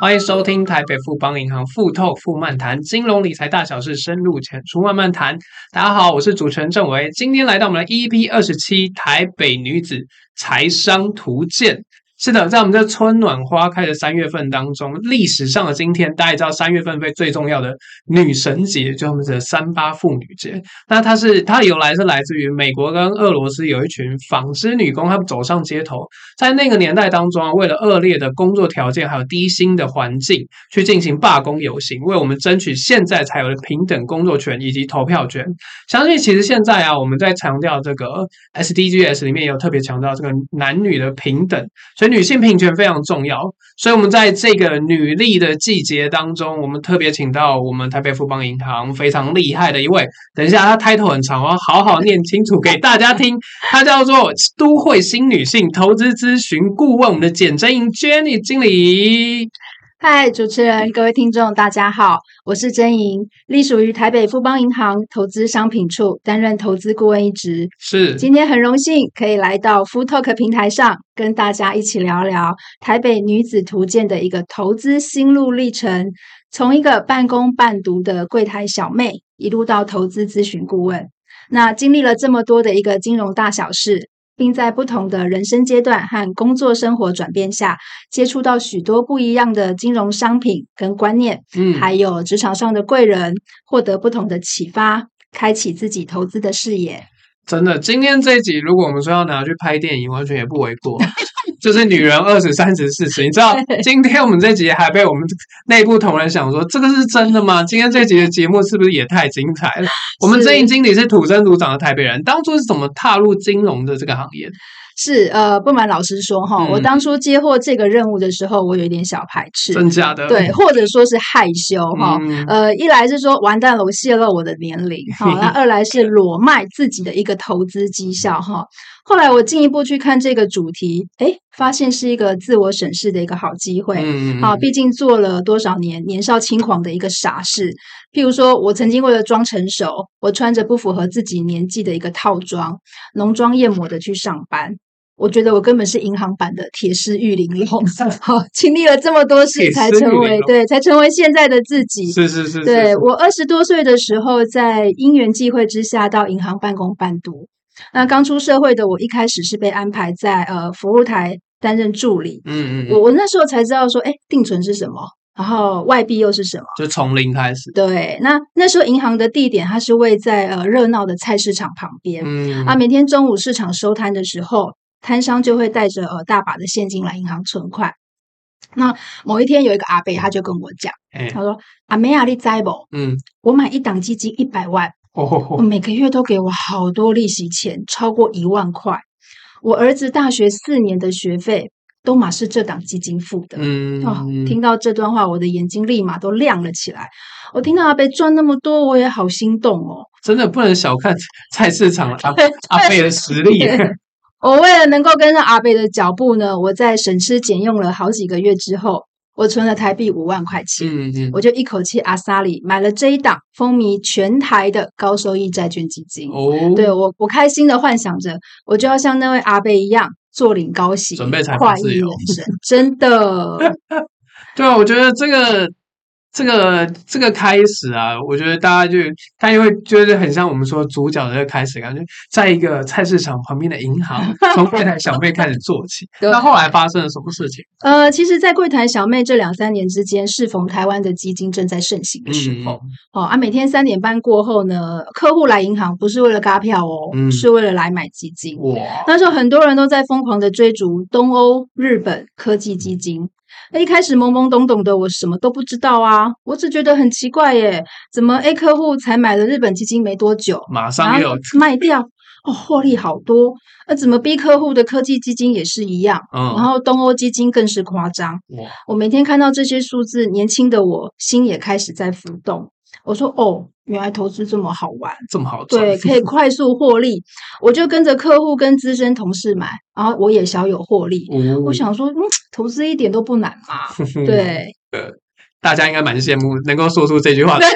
欢迎收听台北富邦银行富透富漫谈金融理财大小事，深入浅出慢慢谈。大家好，我是主持人郑维，今天来到我们的 EP 二十七台北女子财商图鉴。是的，在我们这春暖花开的三月份当中，历史上的今天，大家也知道三月份被最重要的女神节，就我们的三八妇女节。那它是它由来是来自于美国跟俄罗斯有一群纺织女工，她们走上街头，在那个年代当中啊，为了恶劣的工作条件还有低薪的环境，去进行罢工游行，为我们争取现在才有的平等工作权以及投票权。相信其实现在啊，我们在强调这个 SDGs 里面有特别强调这个男女的平等，所以。女性平权非常重要，所以我们在这个女力的季节当中，我们特别请到我们台北富邦银行非常厉害的一位。等一下，他 title 很长，我要好好念清楚给大家听。他叫做都会新女性投资咨询顾问，我们的简真莹 Jenny 经理。嗨，主持人，各位听众，大家好，我是真莹，隶属于台北富邦银行投资商品处，担任投资顾问一职。是，今天很荣幸可以来到 FoodTalk 平台上，跟大家一起聊聊台北女子图鉴的一个投资心路历程，从一个半工半读的柜台小妹，一路到投资咨询顾问，那经历了这么多的一个金融大小事。并在不同的人生阶段和工作生活转变下，接触到许多不一样的金融商品跟观念，嗯，还有职场上的贵人，获得不同的启发，开启自己投资的视野。真的，今天这一集，如果我们说要拿去拍电影，完全也不为过。就是女人二十三十四十，你知道，今天我们这集还被我们内部同仁想说，这个是真的吗？今天这集的节目是不是也太精彩了？我们阵营经理是土生土长的台北人，当初是怎么踏入金融的这个行业？是呃，不瞒老师说哈，嗯、我当初接获这个任务的时候，我有一点小排斥，真假的，对，或者说是害羞哈。嗯、呃，一来是说完蛋了，我泄露我的年龄哈；那二来是裸卖自己的一个投资绩效哈。后来我进一步去看这个主题，诶，发现是一个自我审视的一个好机会。嗯，好，毕竟做了多少年年少轻狂的一个傻事，譬如说我曾经为了装成熟，我穿着不符合自己年纪的一个套装，浓妆艳抹的去上班。我觉得我根本是银行版的铁狮玉玲 珑，好，经历了这么多事才成为对，才成为现在的自己。是是是，是，对，我二十多岁的时候，在因缘际会之下到银行半工半读。那刚出社会的我，一开始是被安排在呃服务台担任助理。嗯嗯，我我那时候才知道说，哎，定存是什么，然后外币又是什么，就从零开始。对，那那时候银行的地点它是位在呃热闹的菜市场旁边。嗯啊，每天中午市场收摊的时候。摊商就会带着呃大把的现金来银行存款。那某一天有一个阿伯，他就跟我讲，欸、他说：“阿妹啊，你知不？嗯，我买一档基金一百万，哦吼每个月都给我好多利息钱，超过一万块。我儿子大学四年的学费都马是这档基金付的。嗯”嗯哦，听到这段话，我的眼睛立马都亮了起来。我听到阿伯赚那么多，我也好心动哦。真的不能小看菜市场阿 阿伯的实力。我为了能够跟上阿贝的脚步呢，我在省吃俭用了好几个月之后，我存了台币五万块钱，嗯嗯，我就一口气阿萨里买了这一档风靡全台的高收益债券基金。哦，对我，我开心的幻想着，我就要像那位阿贝一样坐领高息，准备财富自由，真的。对啊，我觉得这个。这个这个开始啊，我觉得大家就大家会觉得很像我们说主角的这个开始感觉，在一个菜市场旁边的银行，从柜台小妹开始做起。那对后来发生了什么事情？呃，其实，在柜台小妹这两三年之间，适逢台湾的基金正在盛行的时候，嗯、哦啊，每天三点半过后呢，客户来银行不是为了嘎票哦，嗯、是为了来买基金。哇！那时候很多人都在疯狂的追逐东欧、日本科技基金。一开始懵懵懂懂的，我什么都不知道啊，我只觉得很奇怪耶，怎么 A 客户才买了日本基金没多久，马上又卖掉，哦，获利好多，那怎么 B 客户的科技基金也是一样，嗯，然后东欧基金更是夸张，哇，我每天看到这些数字，年轻的我心也开始在浮动。我说哦，原来投资这么好玩，这么好赚，对，可以 快速获利。我就跟着客户跟资深同事买，然后我也小有获利。哦、我想说，嗯，投资一点都不难嘛。对，大家应该蛮羡慕能够说出这句话的。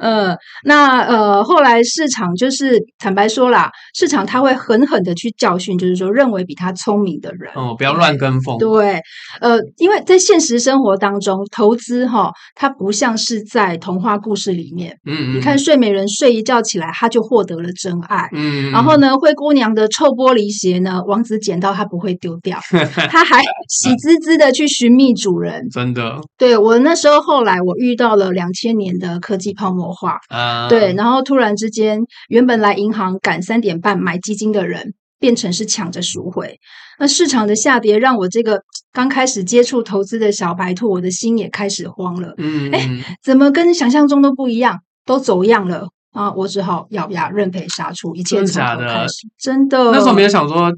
呃，那呃，后来市场就是坦白说啦，市场他会狠狠的去教训，就是说认为比他聪明的人哦，不要乱跟风。对，呃，因为在现实生活当中，投资哈，它不像是在童话故事里面。嗯，嗯，你看睡美人睡一觉起来，他就获得了真爱。嗯，然后呢，灰姑娘的臭玻璃鞋呢，王子捡到他不会丢掉，他还喜滋滋的去寻觅主人。真的，对我那时候后来我遇到了两千年的科技泡沫化啊，对，然后突然之间，原本来银行赶三点半买基金的人，变成是抢着赎回。那市场的下跌，让我这个刚开始接触投资的小白兔，我的心也开始慌了。嗯，哎，怎么跟想象中都不一样，都走样了啊！我只好咬牙认赔杀出，一切从头开始。真的，那时候没有想说。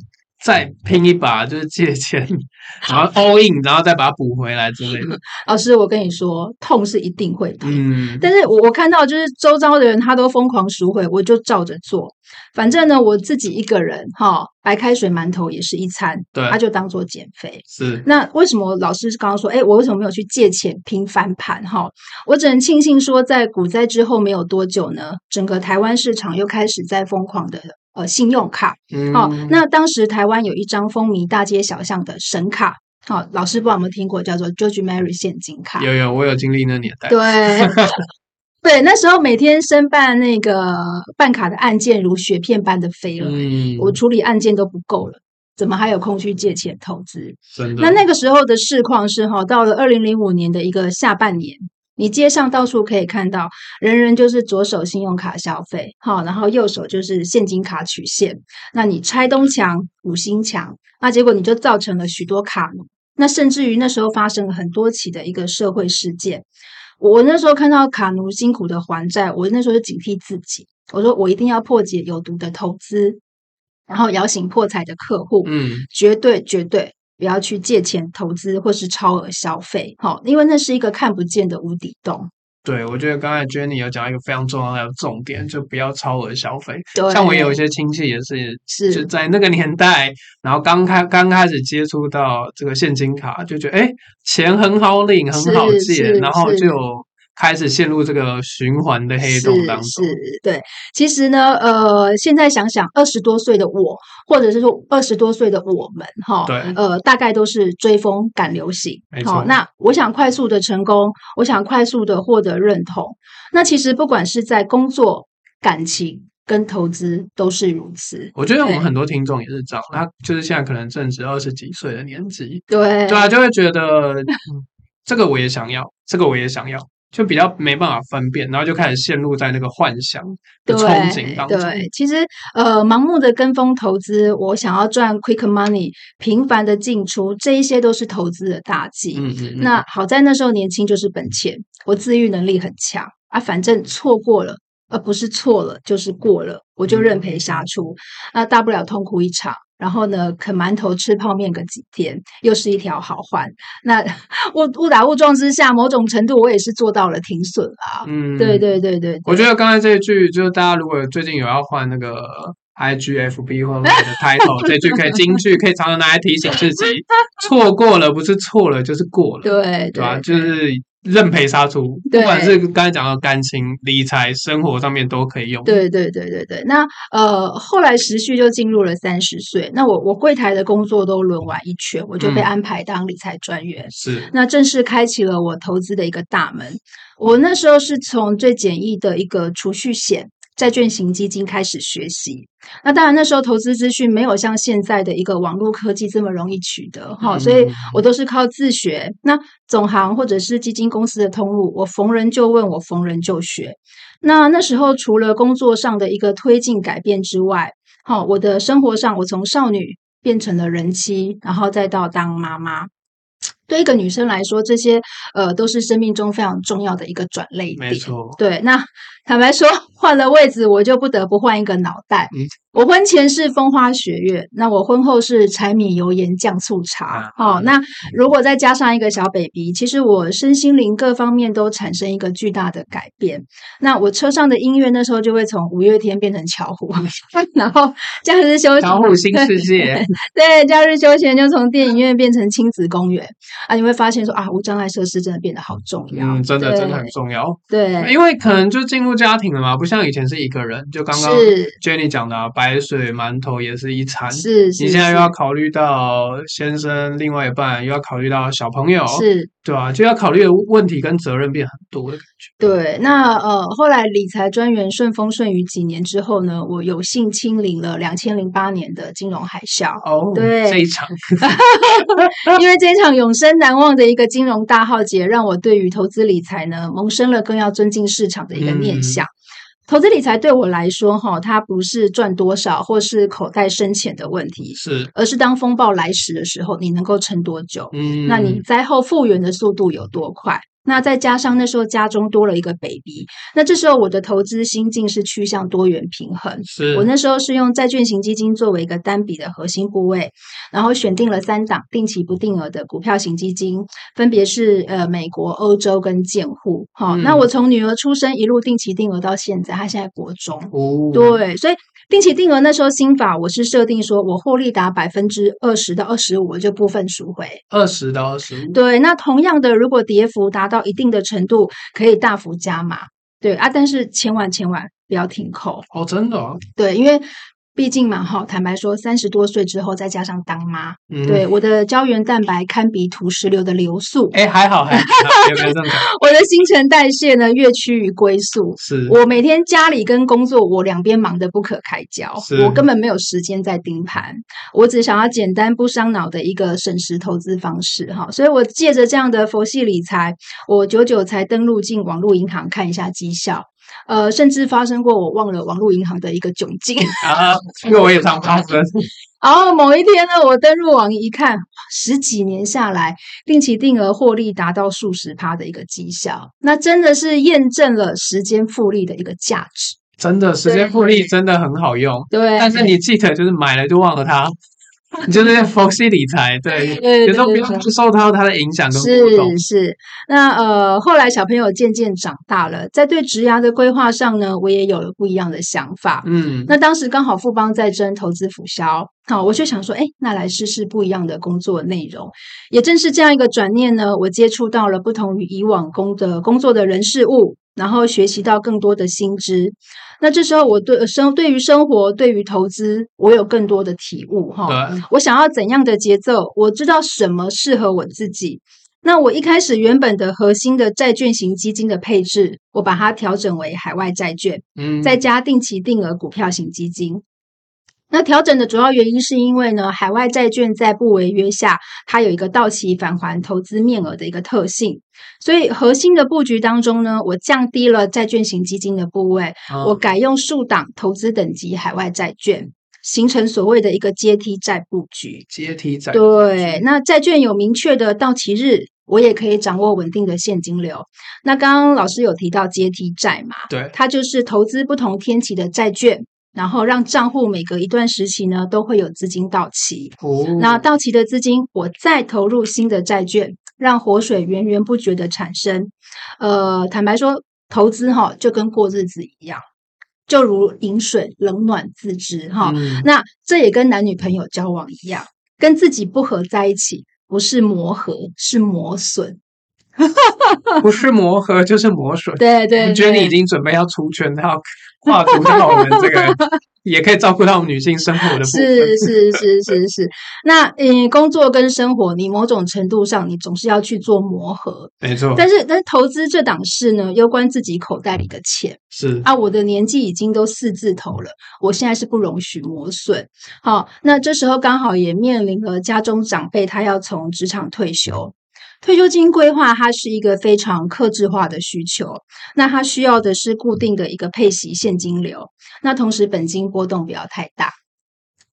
再拼一把，就是借钱，然后 all in，然后再把它补回来之类的。老师，我跟你说，痛是一定会痛，嗯，但是我我看到就是周遭的人他都疯狂赎回，我就照着做。反正呢，我自己一个人哈，白开水馒头也是一餐，对，他就当做减肥。是。那为什么老师刚刚说，哎，我为什么没有去借钱拼翻盘？哈，我只能庆幸说，在股灾之后没有多久呢，整个台湾市场又开始在疯狂的。呃，信用卡，嗯、哦，那当时台湾有一张风靡大街小巷的神卡，好、哦，老师不知道有没有听过，叫做 George Mary 现金卡。有有，我有经历那年代。对，对，那时候每天申办那个办卡的案件如雪片般的飞来，嗯、我处理案件都不够了，怎么还有空去借钱投资？那那个时候的市况是哈，到了二零零五年的一个下半年。你街上到处可以看到，人人就是左手信用卡消费，好，然后右手就是现金卡取现。那你拆东墙补西墙，那结果你就造成了许多卡奴。那甚至于那时候发生了很多起的一个社会事件。我那时候看到卡奴辛苦的还债，我那时候就警惕自己，我说我一定要破解有毒的投资，然后摇醒破财的客户。嗯，绝对绝对。不要去借钱投资或是超额消费，好，因为那是一个看不见的无底洞。对，我觉得刚才 Jenny 有讲一个非常重要的重点，就不要超额消费。对，像我有一些亲戚也是，是就在那个年代，然后刚开刚开始接触到这个现金卡，就觉得哎，钱很好领，很好借，然后就。开始陷入这个循环的黑洞当中。是，是，对。其实呢，呃，现在想想，二十多岁的我，或者是说二十多岁的我们，哈，对，呃，大概都是追风赶流行。没错。那我想快速的成功，我想快速的获得认同。那其实不管是在工作、感情跟投资，都是如此。我觉得我们很多听众也是这样，他就是现在可能正值二十几岁的年纪，对，对啊，就会觉得，嗯，这个我也想要，这个我也想要。就比较没办法分辨，然后就开始陷入在那个幻想的憧憬当中。对，对，其实呃，盲目的跟风投资，我想要赚 quick money，频繁的进出，这一些都是投资的大忌。嗯，嗯嗯。那好在那时候年轻就是本钱，我自愈能力很强啊，反正错过了，而不是错了就是过了，我就认赔杀出，那、大不了痛苦一场。然后呢，啃馒头吃泡面个几天，又是一条好汉。那 误误打误撞之下，某种程度我也是做到了停损啊。嗯，对对对对。我觉得刚才这一句，就是大家如果最近有要换那个 IGFB 或者那个 title，这句可以金句，可以常常拿来提醒自己，错过了不是错了就是过了，对对吧？就是。认赔杀出，不管是刚才讲到感情、理财、生活上面都可以用。对对对对对。那呃，后来时序就进入了三十岁，那我我柜台的工作都轮完一圈，我就被安排当理财专员。是，那正式开启了我投资的一个大门。我那时候是从最简易的一个储蓄险。债券型基金开始学习，那当然那时候投资资讯没有像现在的一个网络科技这么容易取得哈，所以我都是靠自学。那总行或者是基金公司的通路，我逢人就问，我逢人就学。那那时候除了工作上的一个推进改变之外，好，我的生活上我从少女变成了人妻，然后再到当妈妈。对一个女生来说，这些呃都是生命中非常重要的一个转类点。没错，对。那坦白说，换了位置，我就不得不换一个脑袋。嗯我婚前是风花雪月，那我婚后是柴米油盐酱醋茶。哦，那如果再加上一个小 baby，其实我身心灵各方面都产生一个巨大的改变。那我车上的音乐那时候就会从五月天变成巧虎，然后假日休闲巧虎新世界，对，假日休闲就从电影院变成亲子公园啊，你会发现说啊，无障碍设施真的变得好重要，嗯，真的真的很重要。对，因为可能就进入家庭了嘛，不像以前是一个人，就刚刚 Jenny 讲的、啊。白水馒头也是一餐，是，是，你现在又要考虑到先生另外一半，又要考虑到小朋友，是，对啊，就要考虑的问题跟责任变很多的感觉。对，那呃，后来理财专员顺风顺雨几年之后呢，我有幸亲临了两千零八年的金融海啸。哦，对，这一场，因为这一场永生难忘的一个金融大浩劫，让我对于投资理财呢，萌生了更要尊敬市场的一个念想。嗯投资理财对我来说，哈，它不是赚多少或是口袋深浅的问题，是，而是当风暴来时的时候，你能够撑多久？嗯，那你灾后复原的速度有多快？那再加上那时候家中多了一个 baby，那这时候我的投资心境是趋向多元平衡。是我那时候是用债券型基金作为一个单笔的核心部位，然后选定了三档定期不定额的股票型基金，分别是呃美国、欧洲跟建户。好、嗯，那我从女儿出生一路定期定额到现在，她现在国中。哦，对，所以。定期定额那时候新法，我是设定说，我获利达百分之二十到二十五，我就部分赎回。二十到二十五，对。那同样的，如果跌幅达到一定的程度，可以大幅加码。对啊，但是千万千万不要停扣。哦，真的哦？对，因为。毕竟嘛，哈，坦白说，三十多岁之后再加上当妈，嗯、对我的胶原蛋白堪比土石流的流速，哎，还好还好，我的新陈代谢呢，越趋于龟速。是我每天家里跟工作，我两边忙得不可开交，我根本没有时间在盯盘，我只想要简单不伤脑的一个省时投资方式，哈，所以我借着这样的佛系理财，我久久才登录进网络银行看一下绩效。呃，甚至发生过我忘了网络银行的一个窘境 啊，这个我也常发生。然后某一天呢，我登入网银一看，十几年下来，定期定额获利达到数十趴的一个绩效，那真的是验证了时间复利的一个价值。真的，时间复利真的很好用。对，但是你记得，就是买了就忘了它。你 就是佛系理财，对，有时候不要受到它的影响跟波动。是是，那呃，后来小朋友渐渐长大了，在对职涯的规划上呢，我也有了不一样的想法。嗯，那当时刚好富邦在争投资辅销，好，我就想说，哎，那来试试不一样的工作内容。也正是这样一个转念呢，我接触到了不同于以往工的工作的人事物，然后学习到更多的新知。那这时候，我对生对于生活，对于投资，我有更多的体悟哈。我想要怎样的节奏？我知道什么适合我自己。那我一开始原本的核心的债券型基金的配置，我把它调整为海外债券，嗯，再加定期定额股票型基金。那调整的主要原因是因为呢，海外债券在不违约下，它有一个到期返还投资面额的一个特性，所以核心的布局当中呢，我降低了债券型基金的部位，哦、我改用数档投资等级海外债券，形成所谓的一个阶梯债布局。阶梯债对，那债券有明确的到期日，我也可以掌握稳定的现金流。那刚刚老师有提到阶梯债嘛？对，它就是投资不同天期的债券。然后让账户每隔一段时期呢，都会有资金到期。哦，那到期的资金，我再投入新的债券，让活水源源不绝的产生。呃，坦白说，投资哈就跟过日子一样，就如饮水，冷暖自知哈。嗯，那这也跟男女朋友交往一样，跟自己不合在一起，不是磨合，是磨损。不是磨合就是磨损。对，对对，我觉得你已经准备要出圈，要跨足到我们这个，也可以照顾到我们女性生活的部分。是是是是是。那嗯，工作跟生活，你某种程度上，你总是要去做磨合。没错。但是但是投资这档事呢，攸关自己口袋里的钱。是啊，我的年纪已经都四字头了，我现在是不容许磨损。好，那这时候刚好也面临了家中长辈他要从职场退休。退休金规划，它是一个非常克制化的需求。那它需要的是固定的一个配息现金流，那同时本金波动不要太大。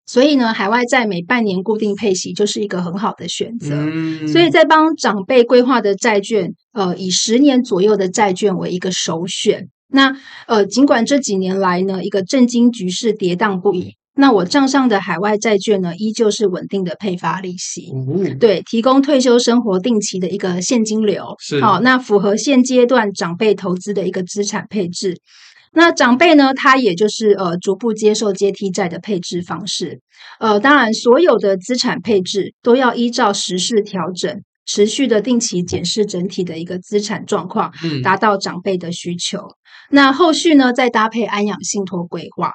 所以呢，海外债每半年固定配息就是一个很好的选择。嗯、所以在帮长辈规划的债券，呃，以十年左右的债券为一个首选。那呃，尽管这几年来呢，一个政经局势跌宕不已，那我账上的海外债券呢，依旧是稳定的配发利息，嗯、对，提供退休生活定期的一个现金流，好、哦，那符合现阶段长辈投资的一个资产配置。那长辈呢，他也就是呃，逐步接受阶梯债的配置方式，呃，当然，所有的资产配置都要依照时事调整。持续的定期检视整体的一个资产状况，嗯，达到长辈的需求。那后续呢，再搭配安养信托规划。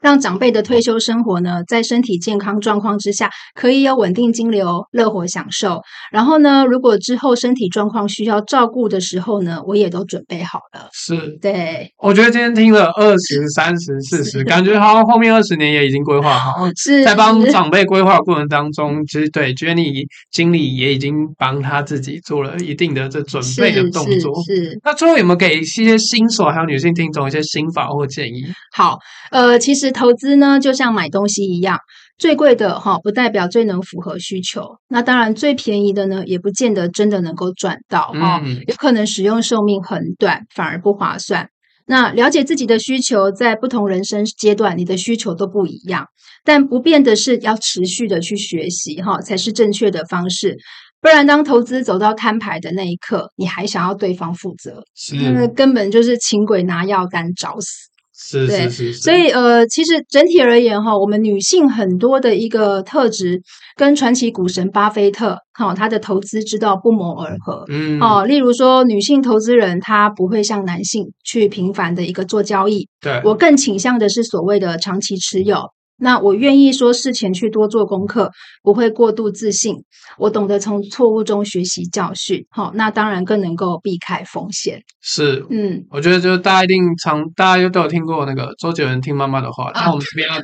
让长辈的退休生活呢，在身体健康状况之下，可以有稳定金流、乐活享受。然后呢，如果之后身体状况需要照顾的时候呢，我也都准备好了。是，对。我觉得今天听了二十三十四十，感觉好像后面二十年也已经规划好。是，在帮长辈规划过程当中，其实对 Jenny 经理也已经帮他自己做了一定的这准备的动作。是。是，那最后有没有给一些新手还有女性听众一些心法或建议？好，呃，其实。投资呢，就像买东西一样，最贵的哈，不代表最能符合需求。那当然，最便宜的呢，也不见得真的能够赚到哈，嗯、有可能使用寿命很短，反而不划算。那了解自己的需求，在不同人生阶段，你的需求都不一样。但不变的是，要持续的去学习哈，才是正确的方式。不然，当投资走到摊牌的那一刻，你还想要对方负责，是那根本就是请鬼拿药单找死。是是是，是，所以呃，其实整体而言哈，我们女性很多的一个特质，跟传奇股神巴菲特哈他的投资之道不谋而合。嗯，哦，例如说，女性投资人她不会像男性去频繁的一个做交易，对，我更倾向的是所谓的长期持有。那我愿意说事前去多做功课，不会过度自信。我懂得从错误中学习教训，好，那当然更能够避开风险。是，嗯，我觉得就是大家一定常，大家都有听过那个周杰伦听妈妈的话，那我们这边要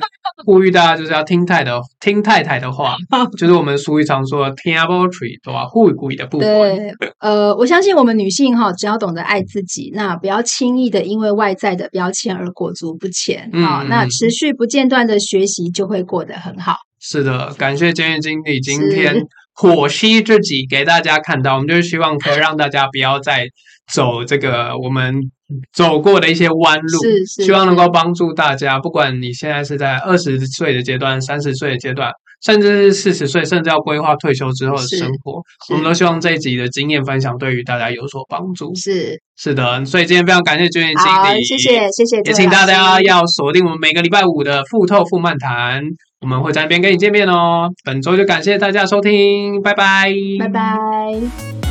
呼吁大家就是要听太的听太太的话，就是我们俗语常说听阿波吹对吧，护故意的部分。对，呃，我相信我们女性哈，只要懂得爱自己，那不要轻易的因为外在的标签而裹足不前啊，那持续不间断的学习就会过得很好。是的，感谢 Jenny 经理今天剖析自己给大家看到，我们就是希望可以让大家不要再走这个我们走过的一些弯路，是是，希望能够帮助大家，不管你现在是在二十岁的阶段、三十岁的阶段。甚至是四十岁，甚至要规划退休之后的生活，我们都希望这一集的经验分享对于大家有所帮助。是是的，所以今天非常感谢 Jenny 经理，谢谢谢谢，也请大家要锁定我们每个礼拜五的富透富漫谈，我们会在那边跟你见面哦。本周就感谢大家收听，拜拜，拜拜。